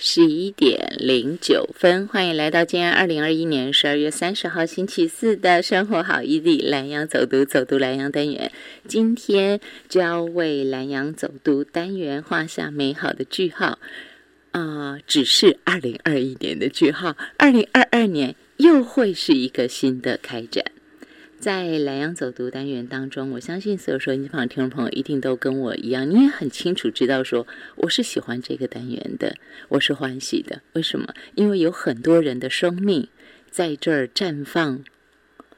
十一点零九分，欢迎来到今天二零二一年十二月三十号星期四的生活好异地蓝洋走读走读蓝洋单元。今天就要为蓝洋走读单元画下美好的句号啊！只是二零二一年的句号，二零二二年又会是一个新的开展。在莱阳走读单元当中，我相信所有收音机旁的听众朋友一定都跟我一样，你也很清楚知道说我是喜欢这个单元的，我是欢喜的。为什么？因为有很多人的生命在这儿绽放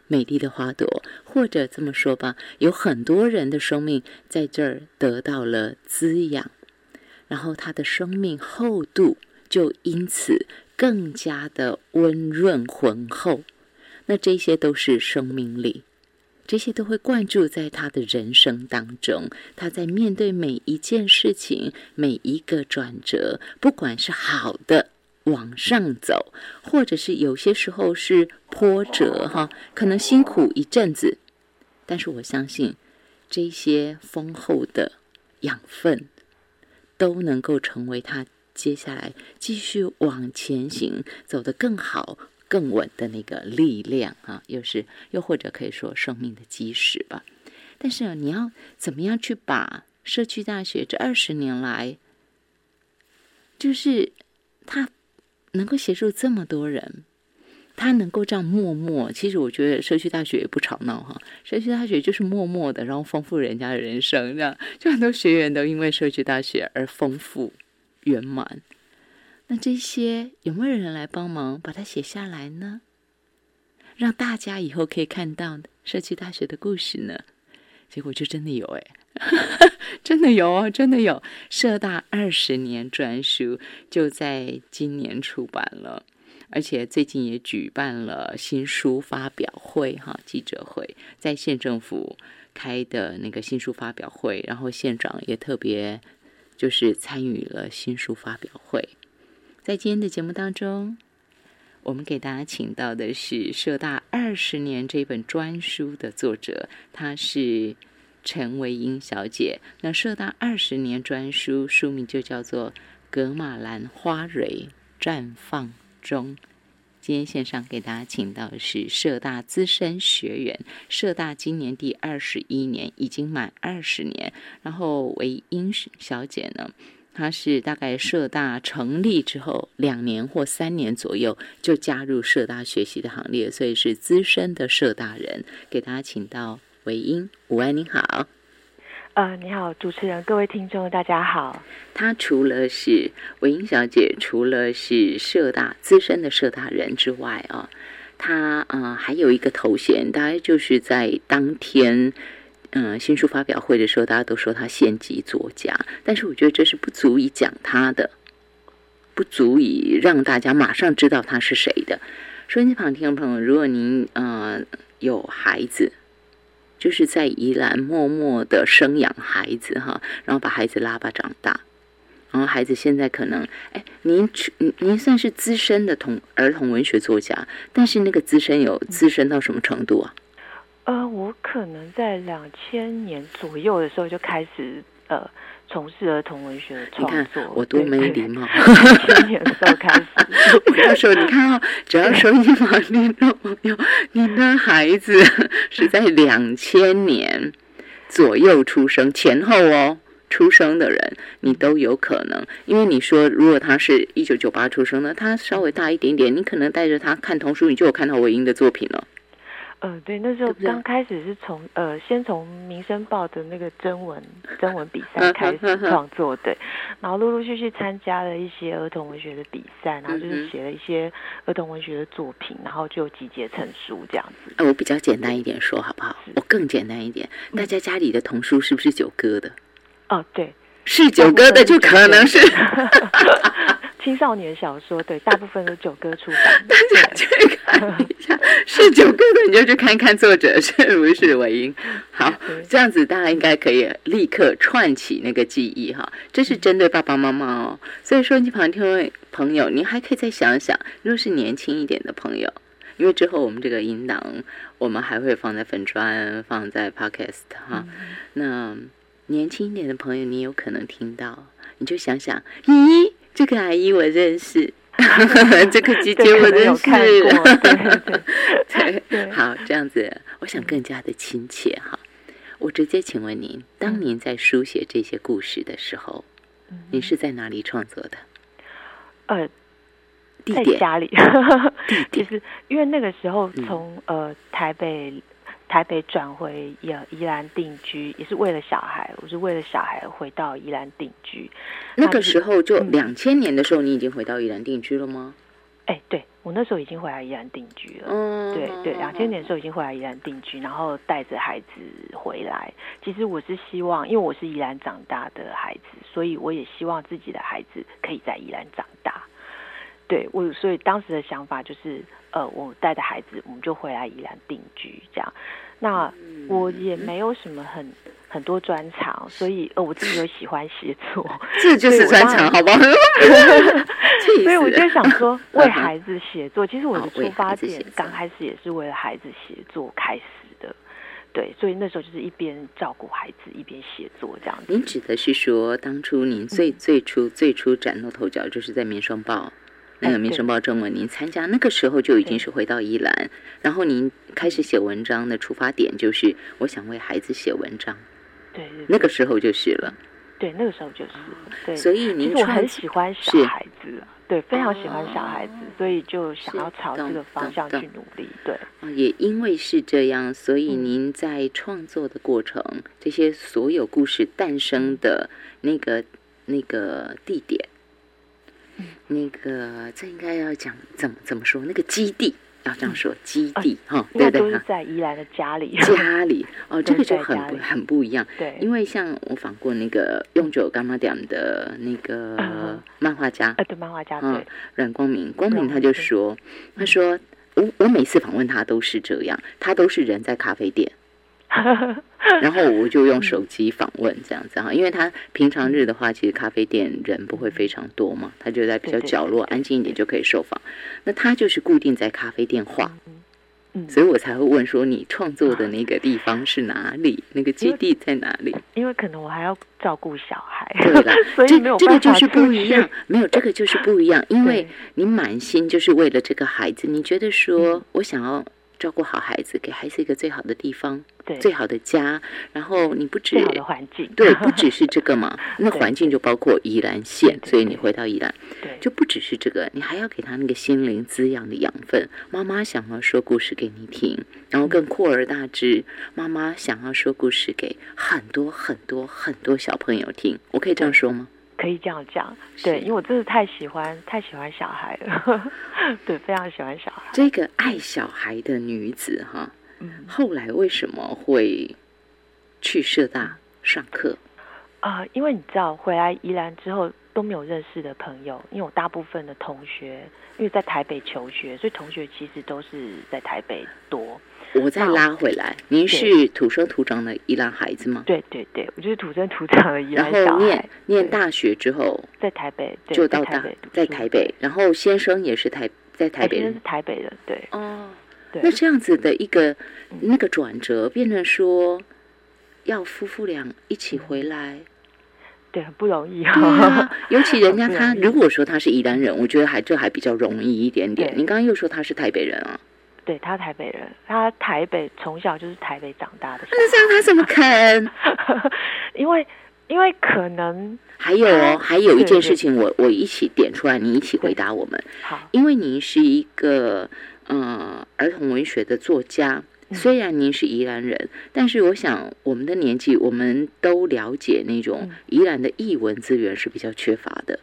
美丽的花朵，或者这么说吧，有很多人的生命在这儿得到了滋养，然后他的生命厚度就因此更加的温润浑厚。那这些都是生命力，这些都会灌注在他的人生当中。他在面对每一件事情、每一个转折，不管是好的往上走，或者是有些时候是波折，哈，可能辛苦一阵子，但是我相信这些丰厚的养分都能够成为他接下来继续往前行走得更好。更稳的那个力量啊，又是又或者可以说生命的基石吧。但是你要怎么样去把社区大学这二十年来，就是他能够协助这么多人，他能够这样默默。其实我觉得社区大学也不吵闹哈，社区大学就是默默的，然后丰富人家的人生，这样就很多学员都因为社区大学而丰富圆满。那这些有没有人来帮忙把它写下来呢？让大家以后可以看到社区大学的故事呢？结果就真的有哎，真的有哦，真的有社大二十年专书就在今年出版了，而且最近也举办了新书发表会哈，记者会在县政府开的那个新书发表会，然后县长也特别就是参与了新书发表会。在今天的节目当中，我们给大家请到的是社大二十年这本专书的作者，她是陈维英小姐。那社大二十年专书书名就叫做《格马兰花蕊绽放中》。今天线上给大家请到的是社大资深学员，社大今年第二十一年，已经满二十年。然后维英小姐呢？他是大概社大成立之后两年或三年左右就加入社大学习的行列，所以是资深的社大人。给大家请到韦英，午安，您好。呃，你好，主持人，各位听众，大家好。他除了是韦英小姐，除了是社大资深的社大人之外啊，他啊还有一个头衔，大概就是在当天。嗯，新书发表会的时候，大家都说他县级作家，但是我觉得这是不足以讲他的，不足以让大家马上知道他是谁的。收音机旁听众朋友，如果您呃有孩子，就是在宜兰默默的生养孩子哈，然后把孩子拉拔长大，然后孩子现在可能哎，您您您算是资深的童儿童文学作家，但是那个资深有资深到什么程度啊？呃，我可能在两千年左右的时候就开始呃从事儿童文学的创作。我多没礼貌。两千年的时候开始。我要说，你看哦，只要说你旁边的朋友，你的孩子是在两千年左右出生前后哦出生的人，你都有可能。因为你说，如果他是一九九八出生的，他稍微大一点点，你可能带着他看童书，你就有看到韦英的作品了。嗯，对，那时候刚开始是从呃，先从《民生报》的那个征文征文比赛开始创作，对，然后陆陆续续参加了一些儿童文学的比赛，然后就是写了一些儿童文学的作品，然后就集结成书这样子。我比较简单一点说好不好？我更简单一点，大家家里的童书是不是九哥的？哦，对，是九哥的就可能是。青少年小说对，大部分都九哥出版。大家去看一下，是九哥的你就去看看作者是不是韦英。好，这样子大家应该可以立刻串起那个记忆哈。这是针对爸爸妈妈哦。所以说，你旁听朋友，你还可以再想想，如果是年轻一点的朋友，因为之后我们这个音档我们还会放在粉砖，放在 Podcast 哈。那年轻一点的朋友，你有可能听到，你就想想，咦？这个阿姨我认识，这个姐姐我认识。对 好，这样子，我想更加的亲切哈。我直接请问您，当嗯您在书写这些故事的时候，您是在哪里创作的？呃，在地点？家里？其实因为那个时候嗯从、呃台北台北转回宜宜兰定居，也是为了小孩，我是为了小孩回到宜兰定居。那个就是时候就嗯两千年的时候，你已经回到宜兰定居了吗？哎，对我那时候已经回来宜兰定居了。嗯，对对，两千年的时候已经回来宜兰定居，然后带着孩子回来。其实我是希望，因为我是宜兰长大的孩子，所以我也希望自己的孩子可以在宜兰长大。对我，所以当时的想法就是，呃，我带着孩子，我们就回来宜兰定居这样。那嗯我也没有什么很很多专长，所以呃，我自己又喜欢写作，这就是专长，好不好？所以我就想说，为孩子写作，其实我的出发点刚开始也是为了孩子写作开始的。对，所以那时候就是一边照顾孩子一边写作这样子。您指的是说，当初您嗯最最初最初崭露头角，就是在《民生报》那个《民生报》中文，您参加那个时候就已经是回到宜兰，然后您开始写文章的出发点就是我想为孩子写文章，对对对那个时候就是了。对那个时候就是对。所以您我很喜欢小孩子啊，对，非常喜欢小孩子，所以就想要朝这个方向去努力。对，啊也因为是这样，所以嗯您在创作的过程，这些所有故事诞生的那个那个地点，嗯那个这应该要讲怎么怎么说？那个基地要这样说，基地哈，对不对哈？在宜兰的家里。家里哦，这个就很不很不一样。对，因为像我访过那个用久干妈点的那个嗯漫画家呃，对，漫画家嗯对，阮光明，光明他就说，他说我我每次访问他都是这样，他都是人在咖啡店，然后我就用手机访问这样子哈，因为他平常日的话，其实咖啡店人不会非常多嘛，他就在比较角落安静一点就可以受访。那他就是固定在咖啡店画，嗯，所以我才会问说你创作的那个地方是哪里，那个基地在哪里？因为可能我还要照顾小孩，对啦 所以这没有这个就是不一样，没有这个就是不一样，因为你满心就是为了这个孩子，你觉得说嗯。我想要照顾好孩子，给孩子一个最好的地方，对。最好的家，然后你不止最好的环境，对，不只是这个嘛，那环境就包括宜兰县，所以你回到宜兰对，就不只是这个，你还要给他那个心灵滋养的养分。妈妈想要说故事给你听，然后更扩而大之，妈妈想要说故事给很多很多很多小朋友听，我可以这样说吗？可以这样讲，对，因为我真的太喜欢太喜欢小孩了，对，非常喜欢小孩，这个爱小孩的女子哈，嗯。后来为什么会去社大上课？啊、因为你知道回来宜兰之后都没有认识的朋友，因为我大部分的同学因为在台北求学，所以同学其实都是在台北多，我再拉回来，您是土生土长的宜兰孩子吗？对对对，我就是土生土长的宜然兰小孩。后念，念大学之后在台北，对就到大在台北然后先生也是台在台北。先生是台北人，对。哦。对，那这样子的一个那个转折，变成说要夫妇俩一起回来，对很不容易对啊，尤其人家他如果说他是宜兰人，我觉得还这还比较容易一点点。您刚刚又说他是台北人啊，对他台北人，他台北从小就是台北长大的小那这样他怎么肯？孩，因为因为可能 还有还有一件事情我，我一起点出来，你一起回答我们。好，因为您是一个呃儿童文学的作家，嗯虽然您是宜兰人，但是我想我们的年纪，我们都了解那种嗯宜兰的译文资源是比较缺乏的。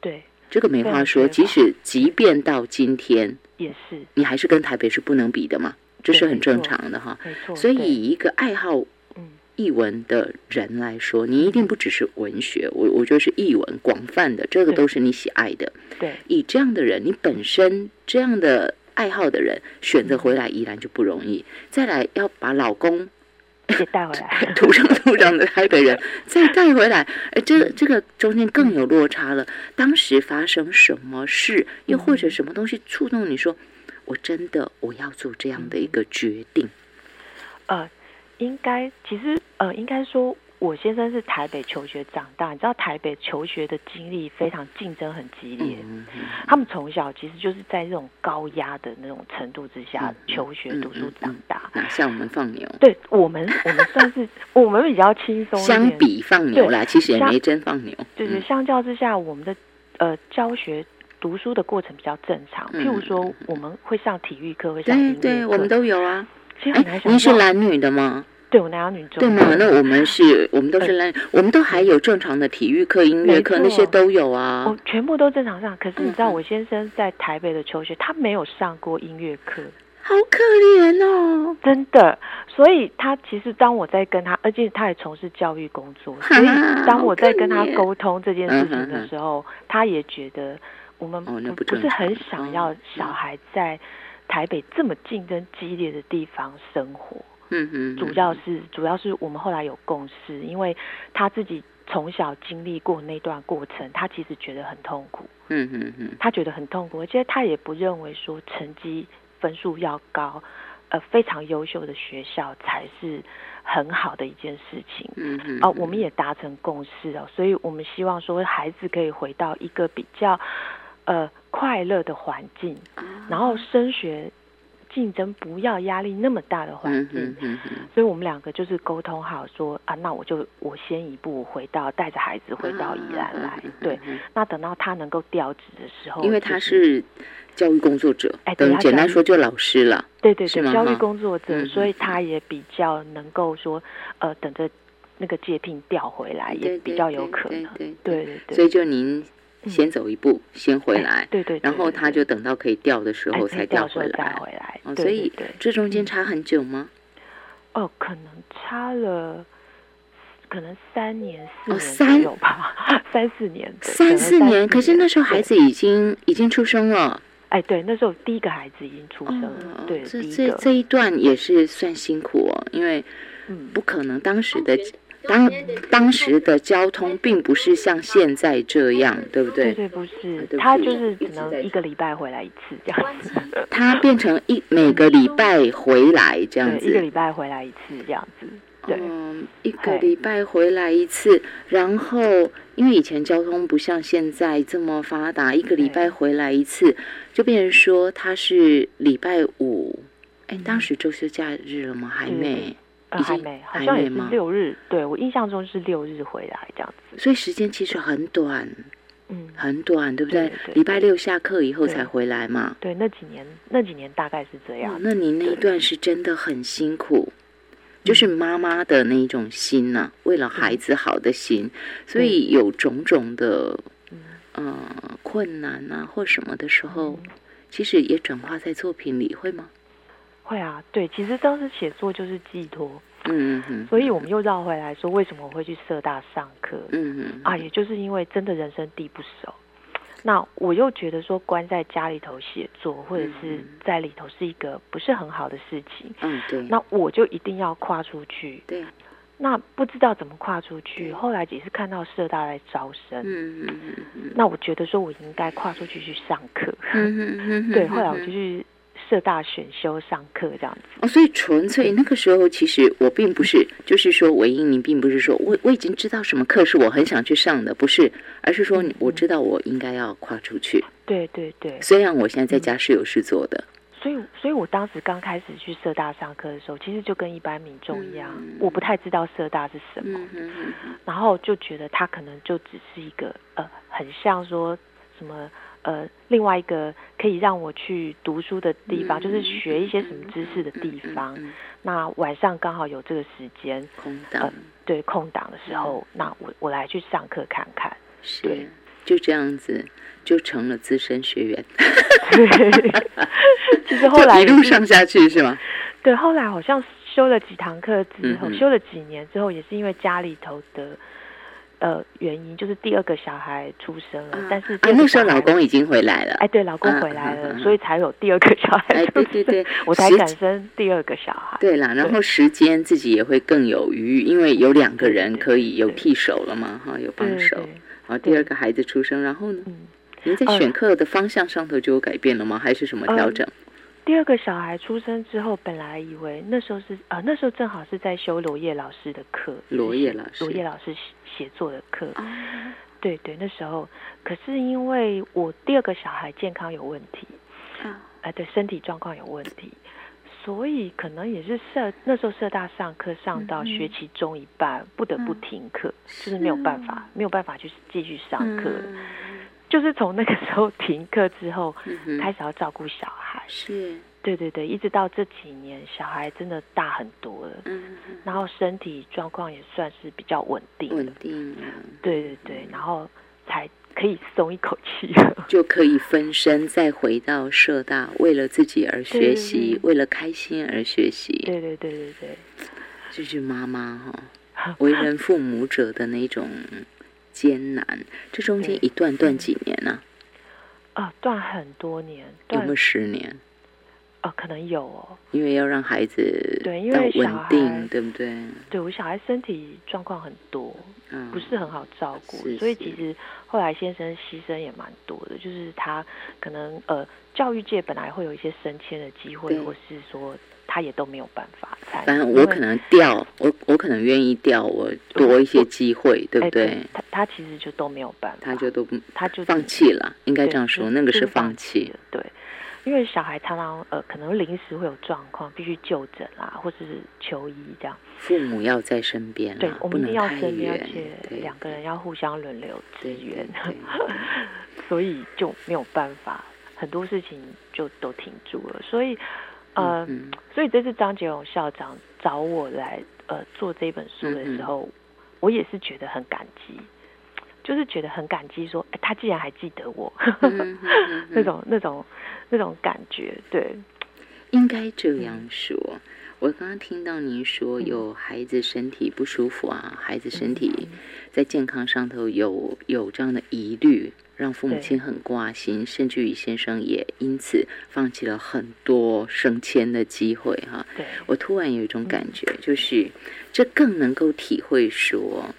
对，这个没话说，即使即便到今天，也是你还是跟台北是不能比的嘛，这是很正常的哈。没错，所以以一个爱好嗯译文的人来说，你一定不只是文学，我我觉得是译文广泛的，这个都是你喜爱的。对以这样的人，你本身这样的爱好的人，选择回来依然就不容易。再来要把老公也带回来，土生土长的台北人再带回来，哎，这这个中间更有落差了。当时发生什么事，又或者什么东西触动你说，我真的我要做这样的一个决定？呃，应该其实呃，应该说我先生是台北求学长大，你知道台北求学的经历非常竞争很激烈，嗯嗯他们从小其实就是在这种高压的那种程度之下求学读书长大。哪像我们放牛？对我们，我们算是 我们比较轻松。相比放牛啦，其实也没真放牛。就是相较之下，我们的呃教学读书的过程比较正常。譬如说，我们会上体育课，会上音乐课，对，我们都有啊。其实很难想象。您是男女的吗？对，我男男女中。对嘛？那我们是，我们都是男，我们都还有正常的体育课、音乐课，那些都有啊。哦，全部都正常上。可是你知道，我先生在台北的求学，他没有上过音乐课，好可怜哦，真的。所以他其实当我在跟他，而且他也从事教育工作，所以当我在跟他沟通这件事情的时候，他也觉得我们不不是很想要小孩在台北这么竞争激烈的地方生活。嗯嗯，主要是主要是我们后来有共识，因为他自己从小经历过那段过程，他其实觉得很痛苦。嗯嗯嗯，他觉得很痛苦，而且他也不认为说成绩分数要高，呃，非常优秀的学校才是很好的一件事情。嗯嗯，哦，我们也达成共识哦，所以我们希望说孩子可以回到一个比较呃快乐的环境，然后升学。竞争不要压力那么大的环境，所以我们两个就是沟通好说啊，那我就我先一步回到带着孩子回到宜兰来，对，那等到他能够调职的时候，因为他是教育工作者，哎，等简单说就老师了，对对对，教育工作者，所以他也比较能够说呃，等着那个借聘调回来也比较有可能，对对对，所以就您。先走一步，先回来，对对，然后他就等到可以掉的时候才掉回来，回来。哦，所以这中间差很久吗？哦，可能差了，可能三年四年有吧，三四年，三四年。可是那时候孩子已经已经出生了。哎，对，那时候第一个孩子已经出生了。对，这这这一段也是算辛苦哦，因为不可能当时的。当当时的交通并不是像现在这样，对不对？对对，不是，他就是只能一个礼拜回来一次这样子。他变成一每个礼拜回来这样子，一个礼拜回来一次这样子。对，一个礼拜回来一次，然后因为以前交通不像现在这么发达，一个礼拜回来一次，就变成说他是礼拜五。哎，当时周休假日了吗？还没。还没，好像也是六日。对我印象中是六日回来这样子，所以时间其实很短，嗯，很短，对不对？礼拜六下课以后才回来嘛。对，那几年那几年大概是这样。那你那一段是真的很辛苦，就是妈妈的那种心呐，为了孩子好的心，所以有种种的嗯困难啊或什么的时候，其实也转化在作品里，会吗？会啊，对，其实当时写作就是寄托，嗯嗯，所以我们又绕回来说，为什么我会去社大上课？嗯嗯，啊，也就是因为真的人生地不熟，那我又觉得说关在家里头写作或者是在里头是一个不是很好的事情，嗯对，那我就一定要跨出去，对，那不知道怎么跨出去，后来也是看到社大来招生，嗯嗯嗯，那我觉得说我应该跨出去去上课，嗯嗯嗯，对，后来我就去。社大选修上课这样子。哦，所以纯粹那个时候，其实我并不是，就是说，韦英，你并不是说我我已经知道什么课是我很想去上的，不是，而是说我知道我应该要跨出去。对对对，虽然我现在在家是有事做的，所以，所以我当时刚开始去社大上课的时候，其实就跟一般民众一样，我不太知道社大是什么，然后就觉得他可能就只是一个呃，很像说什么。呃，另外一个可以让我去读书的地方，就是学一些什么知识的地方。那晚上刚好有这个时间，空档，对空档的时候，那我我来去上课看看。是，就这样子就成了资深学员。其实后来一路上下去是吗？对，后来好像修了几堂课之后，修了几年之后，也是因为家里头的。呃，原因就是第二个小孩出生了，但是那时候老公已经回来了。哎，对，老公回来了，所以才有第二个小孩。哎，对对对，我才敢生第二个小孩。对啦，然后时间自己也会更有余，因为有两个人可以有替手了嘛，哈，有帮手。然后第二个孩子出生，然后呢？您在选课的方向上头就有改变了吗？还是什么调整？第二个小孩出生之后，本来以为那时候是呃那时候正好是在修罗叶老师的课，罗叶老师，罗叶老师写作的课。对对，那时候可是因为我第二个小孩健康有问题，啊，呃，对，身体状况有问题，所以可能也是社那时候社大上课上到学期中一半，不得不停课，就是没有办法，没有办法去继续上课，就是从那个时候停课之后，开始要照顾小孩，是。对对对，一直到这几年，小孩真的大很多了，嗯，然后身体状况也算是比较稳定，稳定，对对对，然后才可以松一口气，就可以分身再回到社大，为了自己而学习，为了开心而学习，对对对对对，就是妈妈哈，为人父母者的那种艰难，这中间一段断几年呢？啊，断很多年，有没有十年？哦，可能有哦，因为要让孩子对，因为稳定，对不对？对我小孩身体状况很多，嗯，不是很好照顾，所以其实后来先生牺牲也蛮多的。就是他可能呃，教育界本来会有一些升迁的机会，或是说他也都没有办法。反正我可能调我，我可能愿意调我多一些机会，对不对？他他其实就都没有办法，他就都他就放弃了，应该这样说，那个是放弃，对。因为小孩常常呃，可能临时会有状况，必须就诊啦，或者是求医这样。父母要在身边，对，我们一定要身边，而且两个人要互相轮流支援，所以就没有办法，很多事情就都停住了。所以，嗯，所以这次张杰荣校长找我来呃做这本书的时候，我也是觉得很感激。就是觉得很感激，说哎，他既然还记得我，那种那种那种感觉，对，应该这样说。我刚刚听到您说有孩子身体不舒服啊，孩子身体在健康上头有有这样的疑虑，让父母亲很挂心，甚至于先生也因此放弃了很多升迁的机会哈。对，我突然有一种感觉，就是这更能够体会说。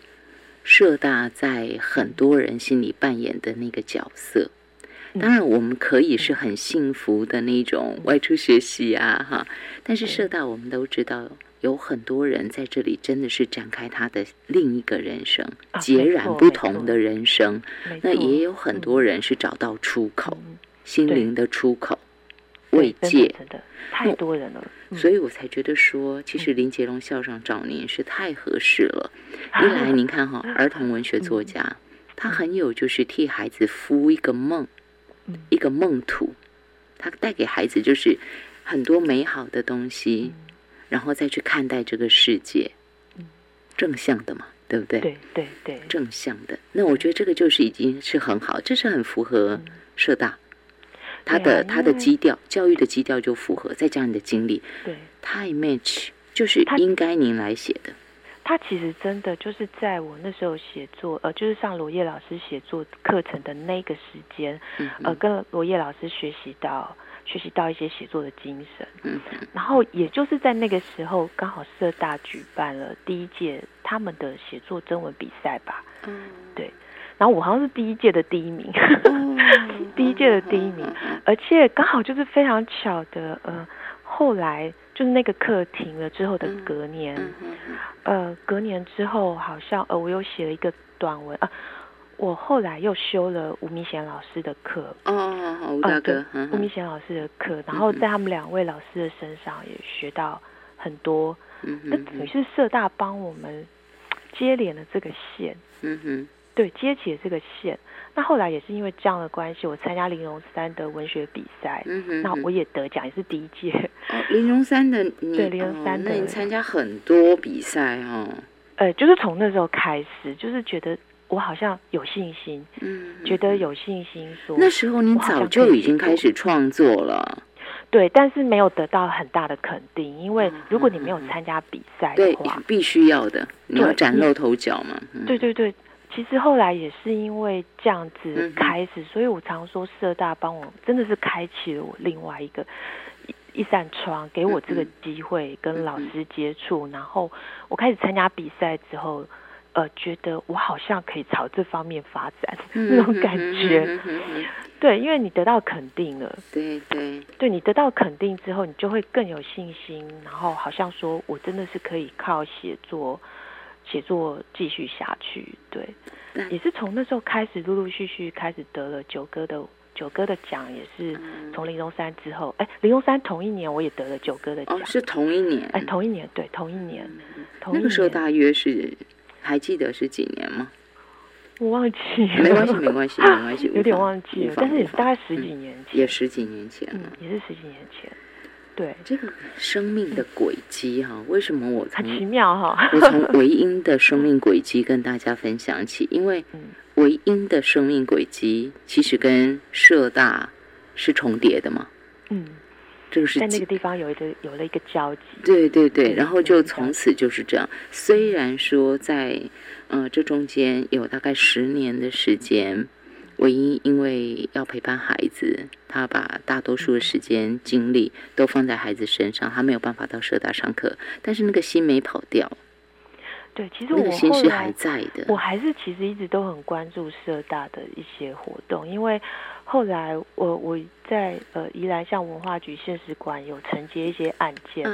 社大在很多人心里扮演的那个角色，当然我们可以是很幸福的那种外出学习啊，哈。但是社大我们都知道，有很多人在这里真的是展开他的另一个人生，截然不同的人生。那也有很多人是找到出口，心灵的出口，慰藉。真的太多人了。所以我才觉得说，其实林杰龙校长找您是太合适了。一来，您看哈，儿童文学作家，他很有就是替孩子敷一个梦，一个梦土，它带给孩子就是很多美好的东西，然后再去看待这个世界，正向的嘛，对不对？对对对，正向的。那我觉得这个就是已经是很好，这是很符合社大。他的他的基调，教育的基调就符合，再加上你的经历，对，太 match，就是应该您来写的。他其实真的就是在我那时候写作，呃，就是上罗叶老师写作课程的那个时间，呃，跟罗叶老师学习到学习到一些写作的精神。嗯，然后也就是在那个时候，刚好社大举办了第一届他们的写作征文比赛吧。嗯，对。然后我好像是第一届的第一名，第一届的第一名，而且刚好就是非常巧的，呃，后来就是那个课停了之后的隔年，呃，隔年之后好像呃，我又写了一个短文啊，我后来又修了吴明贤老师的课，哦，吴大哥，吴明贤老师的课，然后在他们两位老师的身上也学到很多，那等于是社大帮我们接连了这个线，嗯哼。对，接起了这个线。那后来也是因为这样的关系，我参加玲珑山的文学比赛，那我也得奖，也是第一届。玲珑山的，对玲珑山的，那你参加很多比赛哦。呃，就是从那时候开始，就是觉得我好像有信心，嗯，觉得有信心说。那时候你早就已经开始创作了。对，但是没有得到很大的肯定，因为如果你没有参加比赛的话，必须要的，你要崭露头角嘛。对对对。其实后来也是因为这样子开始，所以我常说社大帮我真的是开启了我另外一个一扇窗，给我这个机会跟老师接触，然后我开始参加比赛之后，呃，觉得我好像可以朝这方面发展 那种感觉。对，因为你得到肯定了，对对。对你得到肯定之后，你就会更有信心，然后好像说我真的是可以靠写作写作继续下去。对，也是从那时候开始，陆陆续续开始得了九哥的九哥的奖，也是嗯从林中山之后，哎，林中山同一年我也得了九哥的奖哦，，是同一年。哎，同一年，对，同一年，同一那个时候大约是还记得是几年吗？我忘记了，没关系，没关系，没关系，有点忘记了，但是也是大概十几年前，也十几年前嗯了。，也是十几年前，对，这个生命的轨迹哈，为什么我很奇妙哈，我从维音的生命轨迹跟大家分享起？因为嗯维英的生命轨迹其实跟社大是重叠的嘛，嗯，这个是在那个地方有一个有了一个交集，对对对，然后就从此就是这样。虽然说在呃这中间有大概十年的时间，唯一因为要陪伴孩子，他把大多数的时间精力都放在孩子身上，他没有办法到社大上课，但是那个心没跑掉，对，其实那个我后心是还在的。我还是其实一直都很关注社大的一些活动，因为后来我我在呃宜兰像文化局现实馆有承接一些案件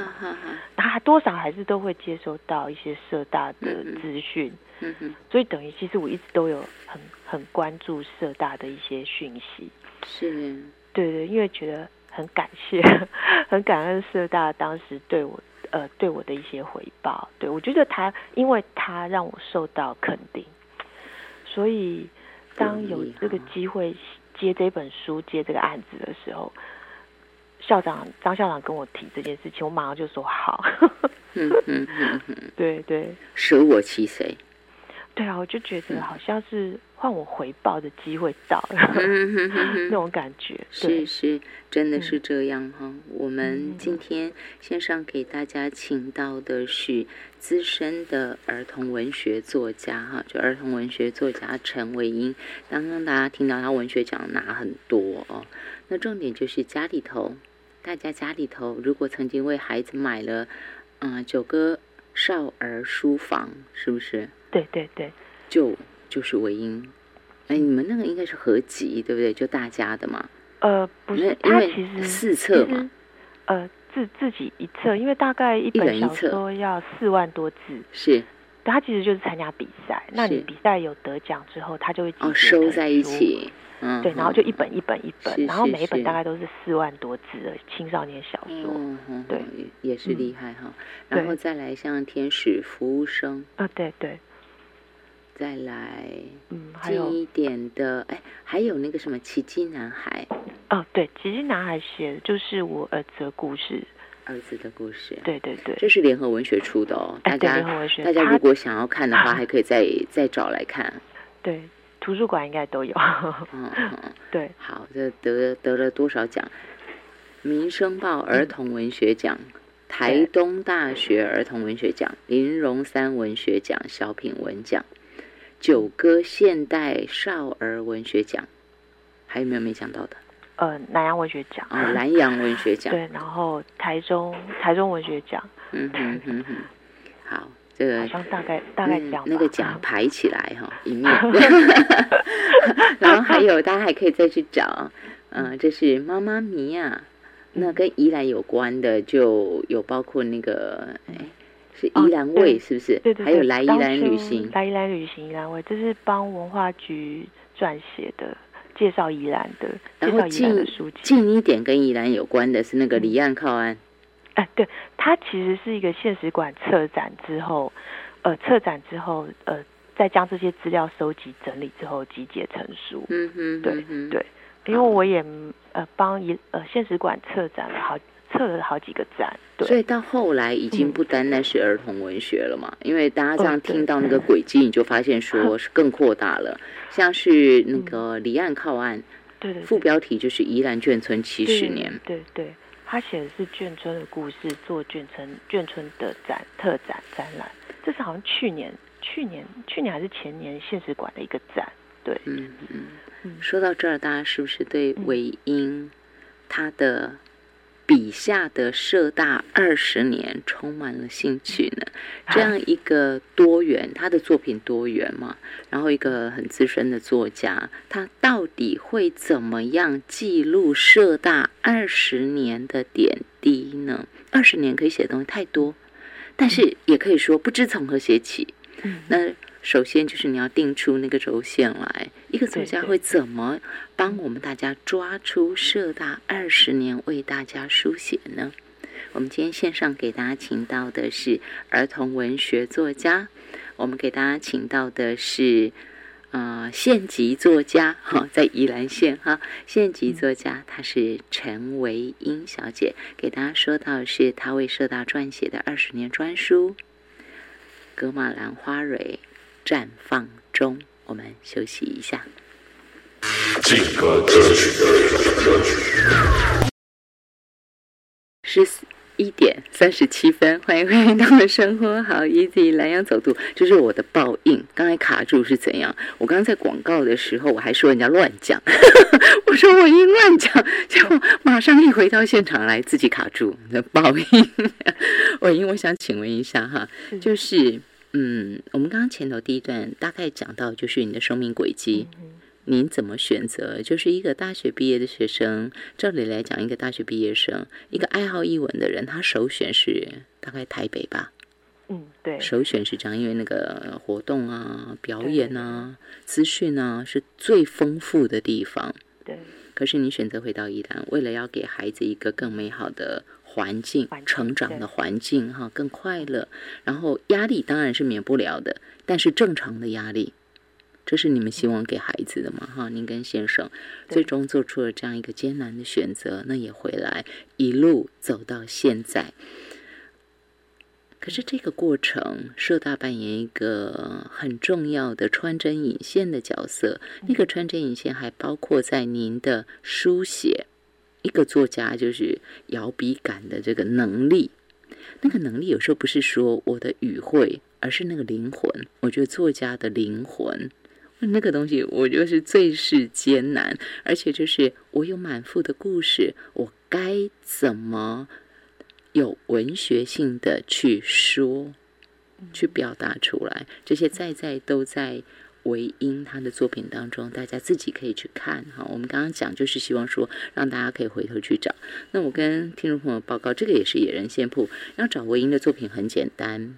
他多少还是都会接收到一些社大的资讯，所以等于其实我一直都有很很关注社大的一些讯息。是，对对，因为觉得很感谢，很感恩社大当时对我呃对我的一些回报。对我觉得他，因为他让我受到肯定，所以当有这个机会接这本书、接这个案子的时候，校长张校长跟我提这件事情，我马上就说好。嗯嗯嗯嗯，对对舍我其谁？对啊，我就觉得好像是换我回报的机会到了，那种感觉。是，是，真的嗯是这样哈、我们嗯今天线上给大家请到的是资深的儿童文学作家哈，就儿童文学作家陈伟英。刚刚大家听到他文学奖拿很多哦，那重点就是家里头，大家家里头如果曾经为孩子买了嗯九个少儿书房，是不是对对对，就就是唯音？哎，你们那个应该是合集对不对？就大家的嘛。呃，不是，他为其实四册嘛，呃，自自己一册，因为大概一本小说要四万多字，是他其实就是参加比赛。那你比赛有得奖之后，他就会集哦，收在一。起，嗯，对，然后就一本一本一本，是然后每一本大概都是四万多字的青少年小说。嗯嗯，对嗯，也也是嗯厉害哈。然后再来像天使服务生，啊，对对，再来嗯，还有。近一点的，哎，还有那个什么奇迹男孩。哦，对，《奇迹男孩》写的就是我儿子的故事。儿子的故事，，对对对，这是联合文学出的哦，大家联合文学。大家如果想要看的话，还可以再再找来看，对图书馆应该都有。嗯嗯。对，好，这得得了多少奖？民生报儿童文学奖、台东大学儿童文学奖、林荣三文学奖、小品文奖、九歌现代少儿文学奖，还有没有没讲到的？呃，南洋文学奖。哦，南洋文学奖。对，然后台中台中文学奖，嗯哼哼哼。好，这个好像大概大概这样吧。嗯、那个奖排起来哈，一面，然后还有大家还可以再去找，嗯、这是妈妈咪呀，那跟宜兰有关的就有包括那个，哎，是宜兰味、对是不是？对对对，还有来宜当兰旅行，来宜兰旅行宜兰味，这是帮文化局撰写的，介绍宜兰的，然后介绍宜兰的近书籍。近一点跟宜兰有关的是那个离岸靠岸，哎，对，它其实是一个现实馆策展之后，呃，策展之后，呃，再将这些资料收集整理之后集结成书。嗯哼，对嗯哼对，因为我也呃帮一呃现实馆策展了好策了好几个展，对。所以到后来已经嗯。不单单是儿童文学了嘛，因为大家这样听到那个轨迹，你就发现说是更扩大了，像是那个离岸靠岸，对对对，副标题就是宜兰眷村七十年，对对，他写的是眷村的故事，做眷村眷村的展特展展览，这是好像去年去年去年还是前年现实馆的一个展，对，嗯嗯。嗯。说到这儿，大家是不是对嗯。韦英他的笔下的社大二十年充满了兴趣呢？这样一个多元，他的作品多元嘛，然后一个很资深的作家，他到底会怎么样记录社大二十年的点滴呢？二十年可以写的东西太多，但是也可以说不知从何写起。嗯那首先就是你要定出那个轴线来，一个作家会怎么帮我们大家抓出社大二十年为大家书写呢？我们今天线上给大家请到的是儿童文学作家，我们给大家请到的是呃县级作家哈，在宜兰县哈县级作家，她 是陈维英小姐，给大家说到是她为社大撰写的二十年专书《格马兰花蕊绽放中》，我们休息一下。十四。一点三十七分，欢迎回到我们生活好 easy 蓝洋走读，这是我的报应。刚才卡住是怎样？我刚刚在广告的时候，我还说人家乱讲，我说我一乱讲，结果马上一回到现场来，自己卡住的报应。我因为我想请问一下哈，就是嗯，我们刚刚前头第一段大概讲到，就是你的生命轨迹。您怎么选择？就是一个大学毕业的学生，照理来讲，一个大学毕业生，一个爱好译文的人，他首选是大概台北吧？嗯，对，首选是这样，因为那个活动啊、表演啊、资讯啊是最丰富的地方。对。可是你选择回到宜兰，为了要给孩子一个更美好的环境、成长的环境，哈，更快乐，然后压力当然是免不了的，但是正常的压力。这是你们希望给孩子的嘛？哈，您跟先生最终做出了这样一个艰难的选择，那也回来一路走到现在。可是这个过程，社大扮演一个很重要的穿针引线的角色。那个穿针引线还包括在您的书写，一个作家就是摇笔杆的这个能力。那个能力有时候不是说我的语汇，而是那个灵魂。我觉得作家的灵魂。那个东西，我觉得是最是艰难，而且就是我有满腹的故事，我该怎么有文学性的去说，去表达出来？这些在在都在维英他的作品当中，大家自己可以去看哈。我们刚刚讲就是希望说，让大家可以回头去找。那我跟听众朋友报告，这个也是野人线铺，要找维英的作品很简单。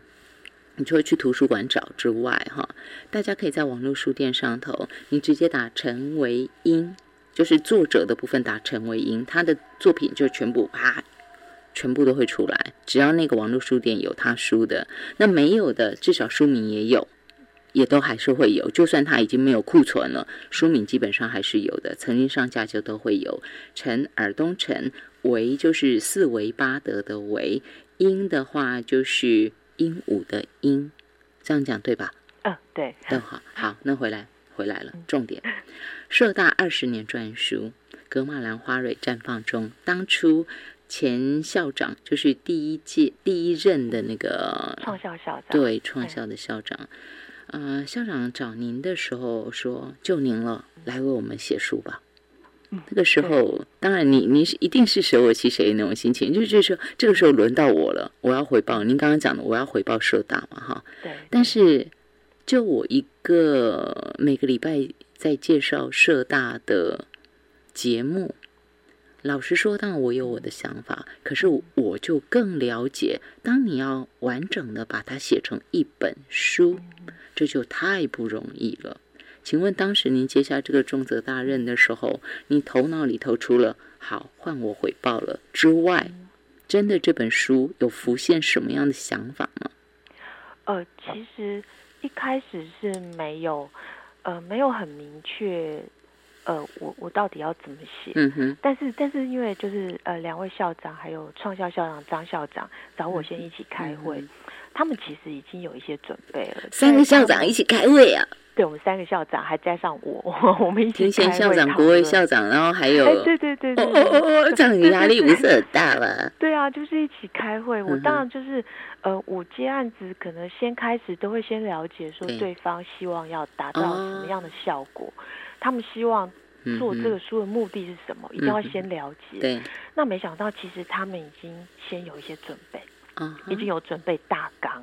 你就会去图书馆找之外，哈，大家可以在网络书店上头，你直接打陈维英，就是作者的部分打陈维英，他的作品就全部啪，全部都会出来。只要那个网络书店有他书的，那没有的，至少书名也有，也都还是会有。就算他已经没有库存了，书名基本上还是有的，曾经上架就都会有。陈尔东陈维就是四维八德的维，英的话就是。鹦鹉的鹦，这样讲对吧？嗯，对，都好。好，那回来，回来了。重点，社大二十年专书《格马兰花蕊绽放中》，当初前校长就是第一届第一任的那个创校校长，对，创校的校长。呃，校长找您的时候说：“就您了，来为我们写书吧。”那个时候，当然你你是一定是舍我其谁那种心情，就是就是说这个时候轮到我了，我要回报您刚刚讲的，我要回报社大嘛，哈。对。但是就我一个每个礼拜在介绍社大的节目，老实说，当然我有我的想法，可是我就更了解，当你要完整的把它写成一本书，这就太不容易了。请问当时您接下这个重责大任的时候，你头脑里头除了“好换我回报了”之外，真的这本书有浮现什么样的想法吗？呃，其实一开始是没有，呃，没有很明确，呃，我我到底要怎么写？嗯哼。但是但是因为就是呃，两位校长还有创校校长张校长找我先一起开会，他们其实已经有一些准备了。三个校长一起开会啊？对，我们三个校长还加上我，我们一起。庭校长、国卫校长，然后还有……对对对对，哦哦哦，这样压力不是很大吧？对啊，就是一起开会。我当然就是，呃，我接案子可能先开始都会先了解说对方希望要达到什么样的效果，他们希望做这个书的目的是什么，一定要先了解。对，那没想到其实他们已经先有一些准备，嗯，已经有准备大纲，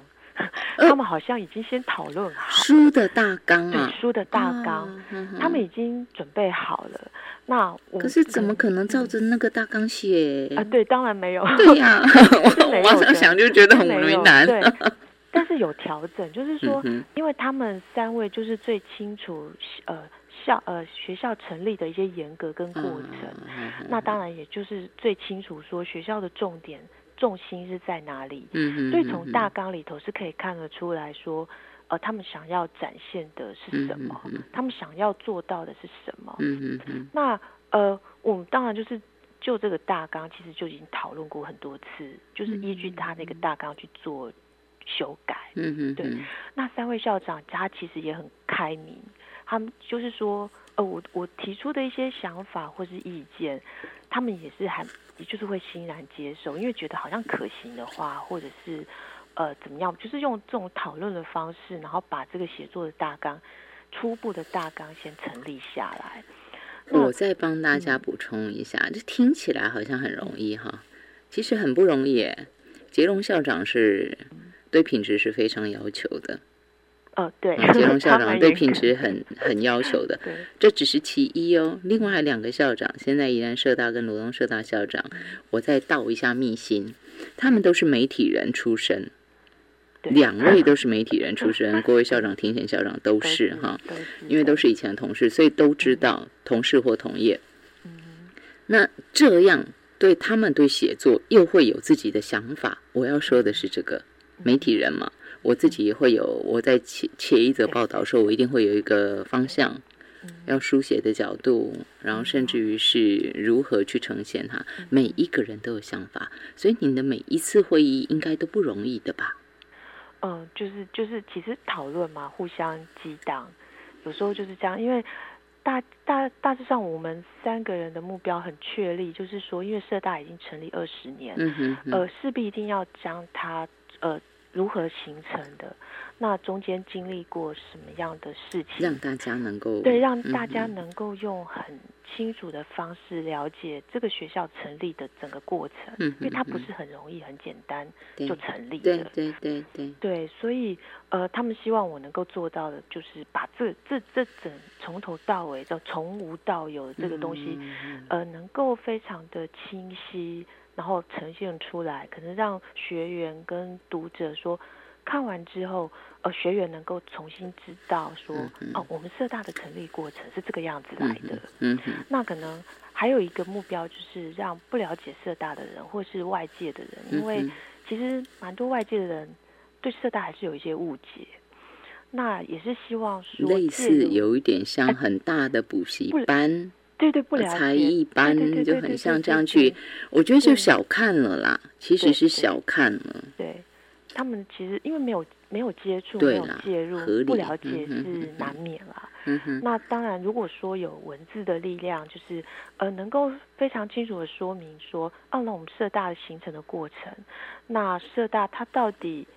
他们好像已经先讨论好书的大纲对啊，书的大纲，他们已经准备好了。那我可是怎么可能照着那个大纲写？啊？对，当然没有。对呀，我马上想就觉得很为难。对，但是有调整，就是说嗯，因为他们三位就是最清楚呃校呃学校成立的一些严格跟过程，嗯那当然也就是最清楚说学校的重点重心是在哪里，所以从。大纲里头是可以看得出来说，呃，他们想要展现的是什么，他们想要做到的是什么。嗯嗯嗯，那呃，我们当然就是就这个大纲，其实就已经讨论过很多次，就是依据他那个大纲去做修改。对那三位校长他其实也很开明，他们就是说，呃，我我提出的一些想法或是意见，他们也是还也就是会欣然接受，因为觉得好像可行的话，或者是呃怎么样，就是用这种讨论的方式，然后把这个写作的大纲初步的大纲先成立下来。那我再帮大家补充一下，这听起来好像很容易哈，其实很不容易耶。杰龙校长是对品质是非常要求的，呃，对，杰龙 校长对品质很很要求的，对，这只是其一哦。另外两个校长，现在宜兰社大跟罗东社大校长，我再道一下秘辛，他们都是媒体人出身，两位都是媒体人出身，郭威校长、庭贤校长都都是哈。因为都是以前的同事，所以都知道同事或同业。嗯那这样对他们对写作又会有自己的想法。我要说的是这个媒体人嘛，我自己也会有我在写写一则报道的时候，我一定会有一个方向，要书写的角度，然后甚至于是如何去呈现它。每一个人都有想法，所以你的每一次会议应该都不容易的吧？嗯，就是就是，其实讨论嘛，互相激荡，有时候就是这样。因为大大大致上，我们三个人的目标很确立，就是说，因为社大已经成立二十年，嗯哼哼，呃，势必一定要将它呃如何形成的，那中间经历过什么样的事情，让大家能够？对，让大家能够用很清楚的方式了解这个学校成立的整个过程，嗯因为它不是很容易、很简单就成立的。对对对。对，对，所以呃，他们希望我能够做到的，就是把这这这整从头到尾的从无到有的这个东西，嗯呃，能够非常的清晰，然后呈现出来，可能让学员跟读者说，看完之后，呃，学员能够重新知道说，嗯哦，我们社大的成立过程是这个样子来的。嗯哼，那可能还有一个目标，就是让不了解社大的人或是外界的人，因为其实蛮多外界的人对社大还是有一些误解。那也是希望说类似有一点像很大的补习不班、对对不了解才艺班对对对，就很像这样去。我觉得就小看了啦，其实是小看了。对，他们其实因为没有没有接触，没有介入不了解是哼难免啦。嗯，那当然，如果说有文字的力量，就是呃能够非常清楚的说明说，哦，那我们社大的形成的过程，那社大它到底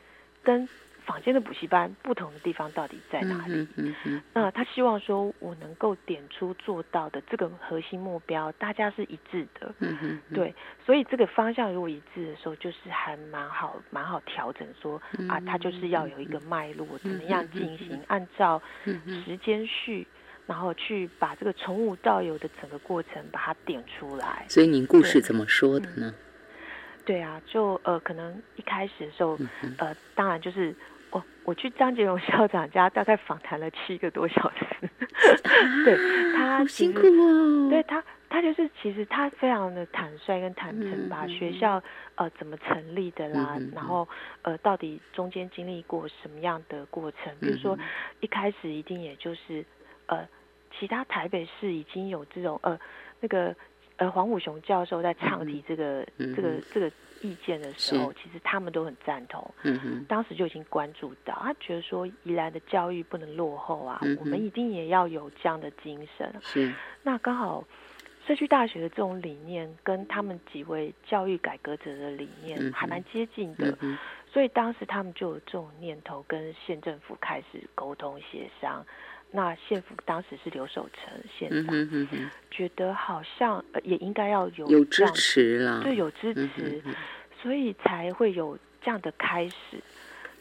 跟坊间的补习班不同的地方到底在哪里？那他希望说我能够点出做到的这个核心目标，大家是一致的。嗯哼，对，所以这个方向如果一致的时候，就是还蛮好，蛮好调整说啊，他就是要有一个脉络，怎么样进行，按照时间序，然后去把这个从无到有的整个过程把它点出来。所以您故事怎么说的呢？对啊，就呃，可能一开始的时候，嗯，呃，当然就是我我去张杰荣校长家，大概访谈了七个多小时。对他好辛苦哦。对他，他就是其实他非常的坦率跟坦诚，嗯把嗯嗯学校呃怎么成立的啦，然后呃到底中间经历过什么样的过程，比如说嗯一开始一定也就是呃其他台北市已经有这种呃那个呃黄武雄教授在倡提这个、嗯这个嗯这个意见的时候，其实他们都很赞同。嗯哼，当时就已经关注到，他觉得说宜兰的教育不能落后啊，嗯我们一定也要有这样的精神。是，那刚好社区大学的这种理念跟他们几位教育改革者的理念还蛮接近的，嗯，所以当时他们就有这种念头，跟县政府开始沟通协商。那县府当时是刘守成县嗯长，哼哼哼，觉得好像呃也应该要有有支持啦，对，有支持，嗯哼哼所以才会有这样的开始。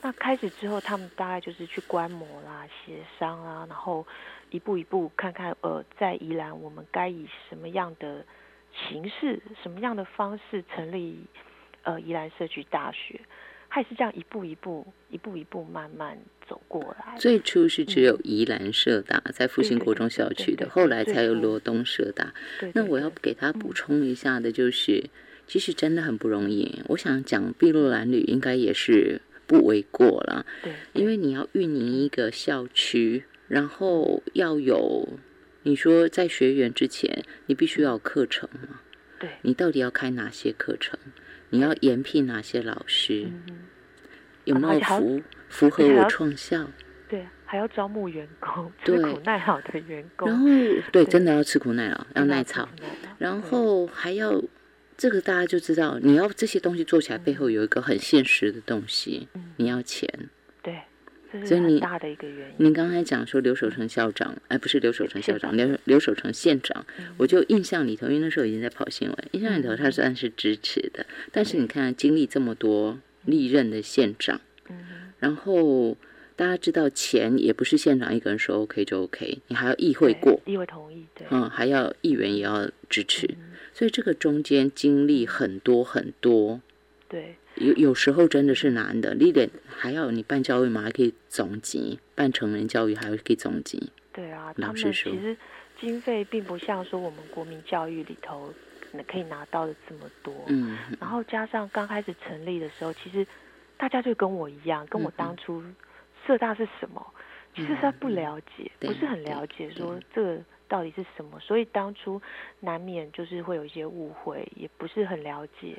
那开始之后，他们大概就是去观摩啦、协商啦，然后一步一步看看，呃，在宜兰我们该以什么样的形式、什么样的方式成立呃宜兰社区大学，还是这样一步一步、一步一步慢慢走过来。最初是只有宜兰社大在复兴国中校区的，后来才有罗东社大。对对那我要对给他补充一下的就是，其实真的很不容易。我想讲碧路蓝缕应该也是不为过了，对，因为你要运营一个校区，然后要有，你说在学员之前，你必须要有课程嘛？对，你到底要开哪些课程？你要延聘哪些老师？嗯，有没有符符合我创校？对，还要招募员工，对吃苦耐劳的员工，然后对，对真的要吃苦耐劳，要耐操然后还要这个大家就知道，你要这些东西做起来，背后有一个很现实的东西，嗯你要钱。对，这所以你是很大的一个原因。您刚才讲说刘守成校长，哎，不是刘守成校长，刘刘守成县长，嗯。我就印象里头，因为那时候已经在跑新闻，印象里头他算是支持的。但是你看，经历这么多历任的县长，嗯然后大家知道钱也不是县长一个人说 OK 就 OK，你还要议会过，议会同意，对，嗯，还要议员也要支持，嗯所以这个中间经历很多很多。对，有有时候真的是难的，你得还要你办教育嘛，还可以总集；办成人教育还可以总集。对啊，老师说其实经费并不像说我们国民教育里头可以拿到的这么多，嗯，然后加上刚开始成立的时候，其实大家就跟我一样，跟我当初社大是什么，其实他不了解，对不是很了解说这个到底是什么，所以当初难免就是会有一些误会，也不是很了解。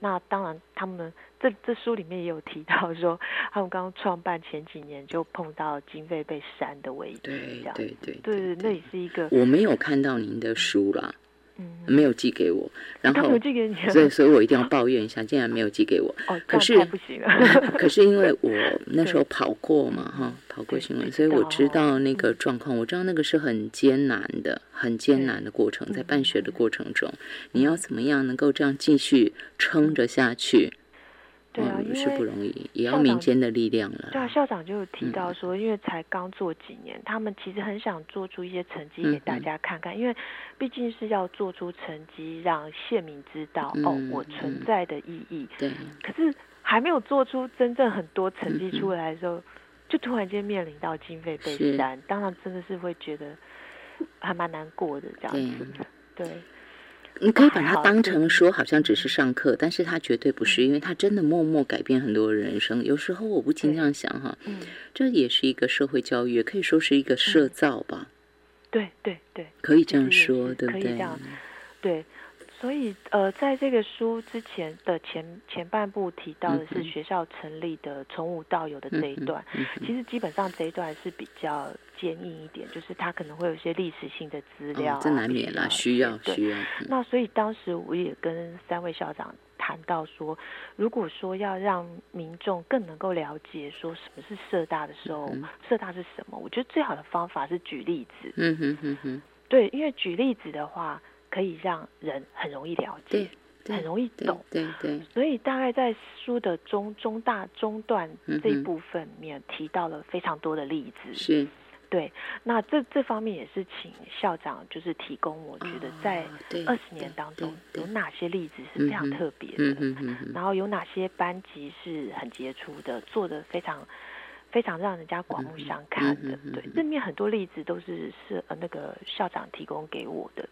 那当然，他们这这书里面也有提到说，他们刚创办前几年就碰到经费被删的危机，对对对对那也是一个我没有看到您的书啦，嗯，没有寄给我，然后所以所以我一定要抱怨一下，竟然没有寄给我。哦，可是。可是因为我那时候跑过嘛，哈，跑过新闻，所以我知道那个状况，我知道那个是很艰难的、很艰难的过程，在办学的过程中，你要怎么样能够这样继续撑着下去？对啊，嗯，因是不为容易，也要民间的力量了。对啊，校长就有提到嗯说，因为才刚做几年，他们其实很想做出一些成绩给大家看看，因为毕竟是要做出成绩，让县民知道、哦嗯我存嗯在的意义。对，可是还没有做出真正很多成绩出来的时候，就突然间面临到经费被是删，当然真的是会觉得还蛮难过的这样对子。对，你可以把它当成说好像只是上课，但是它绝对不是，因为它真的默默改变很多人生。有时候我不禁这样想哈，嗯，这也是一个社会教育，也可以说是一个社造吧，对对对。可以这样说，对不对？对，所以呃，在这个书之前的前前半部提到的是学校成立的从无到有的这一段，其实基本上这一段是比较坚硬一点，就是它可能会有一些历史性的资料、啊哦，这难免啦，需要对需要。嗯那所以当时我也跟三位校长谈到说，如果说要让民众更能够了解说什么是社大的时候，嗯社大是什么，我觉得最好的方法是举例子。嗯哼哼哼，对，因为举例子的话，可以让人很容易了解很容易对懂。对对，所以大概在书的中中大中段这一部分里面提到了非常多的例子。是。对，那这这方面也是请校长就是提供，我觉得在二十年当中有哪些例子是非常特别的，然后有哪些班级是很杰出的，做的非常非常让人家刮目相看的。对嗯哼嗯哼，这面很多例子都是是呃那个校长提供给我的，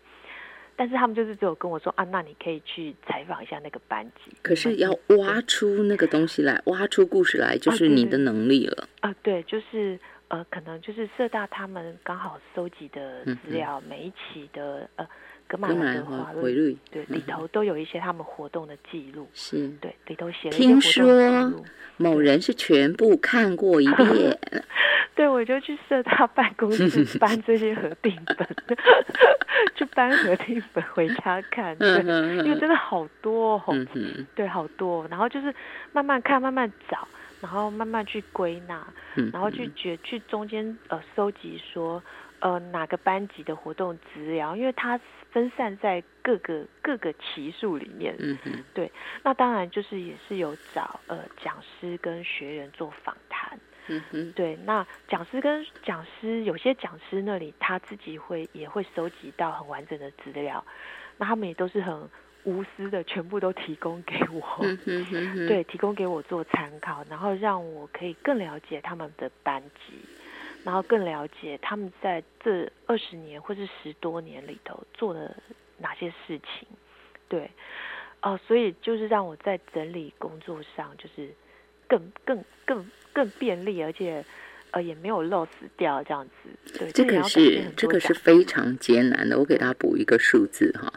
但是他们就是只有跟我说啊，那你可以去采访一下那个班级。可是要挖出那个东西来，挖出故事来，就是你的能力了。啊，对，就是呃，可能就是社大他们刚好收集的嗯资料，每一期的呃格马兰格马兰的华论，对，里头都有一些他们活动的记录，是。对，里头写了一些听活动记说。某人是全部看过一遍，对，我就去社大办公室 搬这些合订本，去搬合订本回家看，因为真的好多对，好多哦，然后就是慢慢看，慢慢找，然后慢慢去归纳，然后去觉去中间呃收集说呃哪个班级的活动资料，因为它分散在各个各个期数里面，嗯对，那当然就是也是有找呃讲师跟学员做访谈。嗯哼，对，那讲师跟讲师，有些讲师那里他自己会也会收集到很完整的资料，那他们也都是很无私的，全部都提供给我，嗯哼哼，对，提供给我做参考，然后让我可以更了解他们的班级，然后更了解他们在这二十年或是十多年里头做了哪些事情，对，哦，所以就是让我在整理工作上就是更更更。更便利，而且呃也没有漏死掉这样子。对，这个是这个是非常艰难的。我给大家补一个数字哈，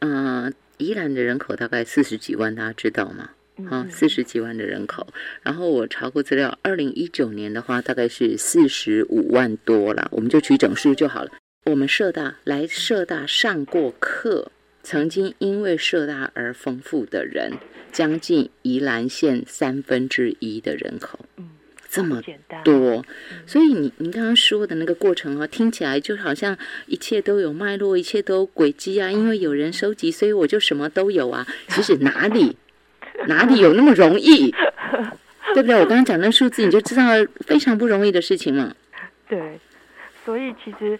嗯，宜兰的人口大概四十几万，大家知道吗？啊，四十几万的人口。然后我查过资料，二零一九年的话大概是四十五万多了，我们就取整数就好了。我们社大来社大上过课，曾经因为社大而丰富的人。将近宜兰县三分之一的人口，嗯，这么多，所以你你刚刚说的那个过程啊，听起来就好像一切都有脉络，一切都有轨迹啊。因为有人收集，所以我就什么都有啊。其实哪里 哪里有那么容易，对不对？我刚刚讲那数字，你就知道非常不容易的事情嘛。对，所以其实。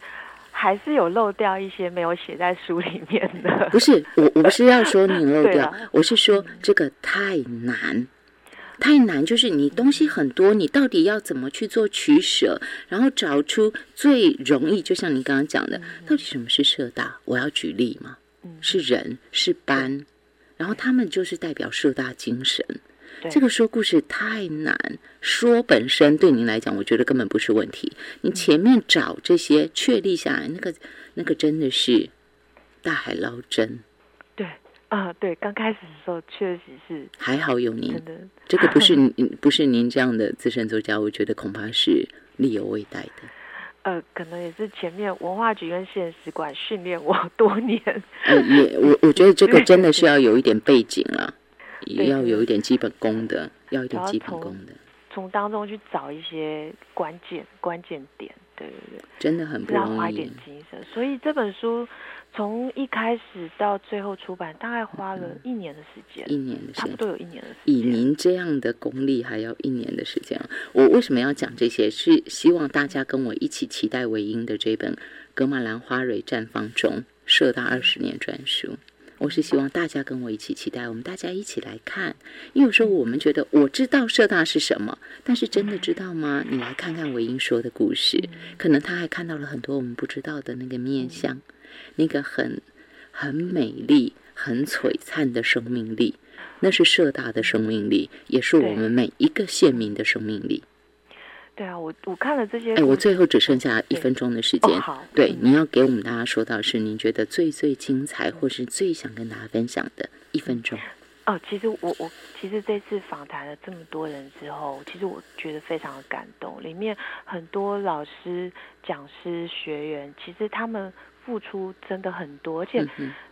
还是有漏掉一些没有写在书里面的。不是我，我不是要说你漏 掉，我是说这个太难，太难。就是你东西很多，你到底要怎么去做取舍，然后找出最容易？就像你刚刚讲的，到底什么是社大？我要举例嘛，是人是班，然后他们就是代表社大精神。这个说故事太难，说本身对您来讲，我觉得根本不是问题。你前面找这些确立下来，那个那个真的是大海捞针。对啊，对，刚开始的时候确实是还好有您，这个不是 不是您这样的资深作家，我觉得恐怕是力有未逮的。呃，可能也是前面文化局跟现实馆训练我多年。也我我觉得这个真的是要有一点背景了。也要有一点基本功的，要一点基本功的，从当中去找一些关键关键点，对对对，真的很不容易，要花一点精神。所以这本书从一开始到最后出版，大概花了一年的时间，一年的时间，差不多有一年的时间。以您这样的功力，还要一年的时间。我为什么要讲这些？是希望大家跟我一起期待韦英的这本《格马兰花蕊绽放中》社大二十年专书。我是希望大家跟我一起期待，我们大家一起来看。因为有时候我们觉得我知道社大是什么，但是真的知道吗？你来看看韦英说的故事，可能他还看到了很多我们不知道的那个面相，那个很很美丽、很璀璨的生命力，那是社大的生命力，也是我们每一个县民的生命力。对啊，我我看了这些。哎，我最后只剩下一分钟的时间。好，对，你要给我们大家说到是您觉得最最精彩，或是最想跟大家分享的一分钟。哦，其实我我其实这次访谈了这么多人之后，其实我觉得非常的感动。里面很多老师、讲师、学员，其实他们付出真的很多，而且。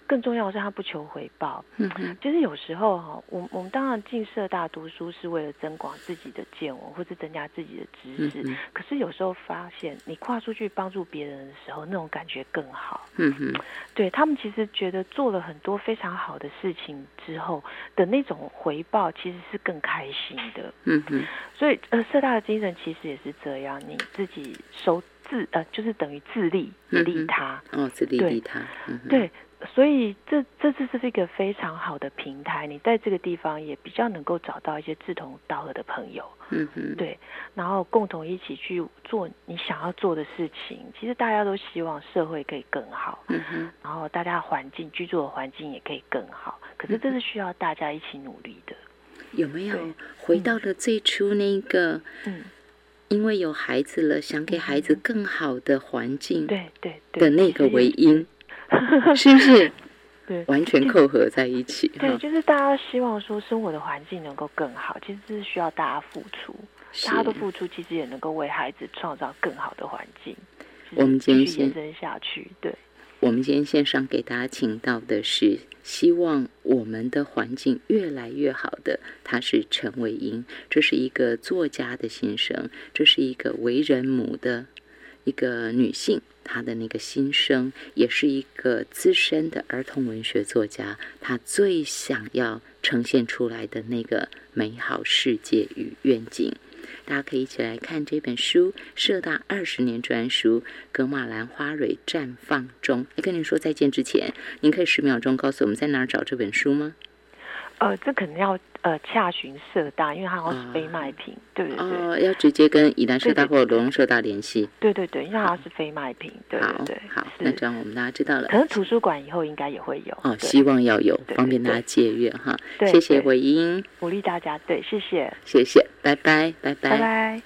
更重要的是，他不求回报。嗯就是有时候哈，我我们当然进社大读书是为了增广自己的见闻，或是增加自己的知识。可是有时候发现，你跨出去帮助别人的时候，那种感觉更好。嗯哼，对他们其实觉得做了很多非常好的事情之后的那种回报，其实是更开心的。嗯哼，所以呃，社大的精神其实也是这样，你自己收自呃，就是等于自利利他。哦，自利利他。对。所以这这次是一个非常好的平台，你在这个地方也比较能够找到一些志同道合的朋友，嗯嗯，对，然后共同一起去做你想要做的事情。其实大家都希望社会可以更好，嗯哼，然后大家环境居住的环境也可以更好。可是这是需要大家一起努力的。有没有回到了最初那个，嗯，因为有孩子了，想给孩子更好的环境，对对的那个为因。是不是？对，完全扣合在一起。对，就是大家希望说生活的环境能够更好，其实是需要大家付出。大家的付出其实也能够为孩子创造更好的环境。我们今天延伸下去，对。我们今天线上给大家请到的是希望我们的环境越来越好的，她是陈伟英，这是一个作家的心声，这是一个为人母的一个女性。她的那个心声，也是一个资深的儿童文学作家，她最想要呈现出来的那个美好世界与愿景。大家可以一起来看这本书《社大二十年专书》，格马兰花蕊绽放中。跟您说再见之前，您可以十秒钟告诉我们在哪儿找这本书吗？呃，这可能要呃洽询社大，因为它好像是非卖品，对对对。哦，要直接跟宜兰社大或者罗龙社大联系。对对对，因为它是非卖品，对对对。好，那这样我们大家知道了。可能图书馆以后应该也会有。哦，希望要有，方便大家借阅哈。谢谢回音，鼓励大家，对，谢谢，谢谢，拜拜，拜拜，拜拜。